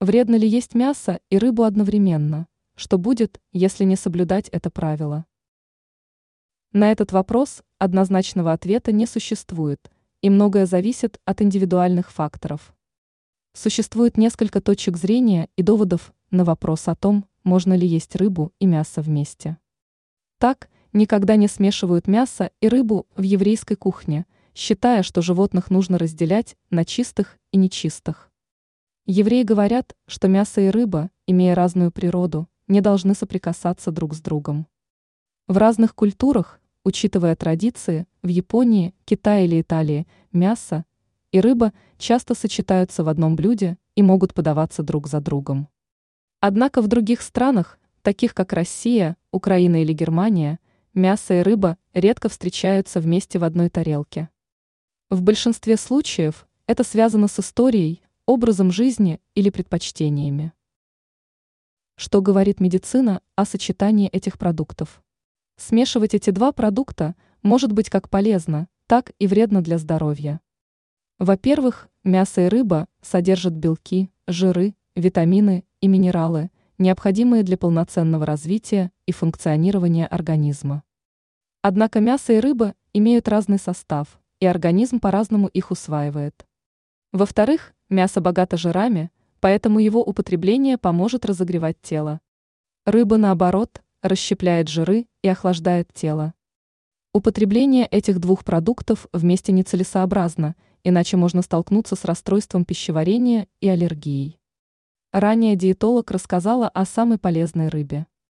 Вредно ли есть мясо и рыбу одновременно? Что будет, если не соблюдать это правило? На этот вопрос однозначного ответа не существует, и многое зависит от индивидуальных факторов. Существует несколько точек зрения и доводов на вопрос о том, можно ли есть рыбу и мясо вместе. Так, никогда не смешивают мясо и рыбу в еврейской кухне, считая, что животных нужно разделять на чистых и нечистых. Евреи говорят, что мясо и рыба, имея разную природу, не должны соприкасаться друг с другом. В разных культурах, учитывая традиции, в Японии, Китае или Италии, мясо и рыба часто сочетаются в одном блюде и могут подаваться друг за другом. Однако в других странах, таких как Россия, Украина или Германия, мясо и рыба редко встречаются вместе в одной тарелке. В большинстве случаев это связано с историей, образом жизни или предпочтениями. Что говорит медицина о сочетании этих продуктов? Смешивать эти два продукта может быть как полезно, так и вредно для здоровья. Во-первых, мясо и рыба содержат белки, жиры, витамины и минералы, необходимые для полноценного развития и функционирования организма. Однако мясо и рыба имеют разный состав, и организм по-разному их усваивает. Во-вторых, мясо богато жирами, поэтому его употребление поможет разогревать тело. Рыба, наоборот, расщепляет жиры и охлаждает тело. Употребление этих двух продуктов вместе нецелесообразно, иначе можно столкнуться с расстройством пищеварения и аллергией. Ранее диетолог рассказала о самой полезной рыбе.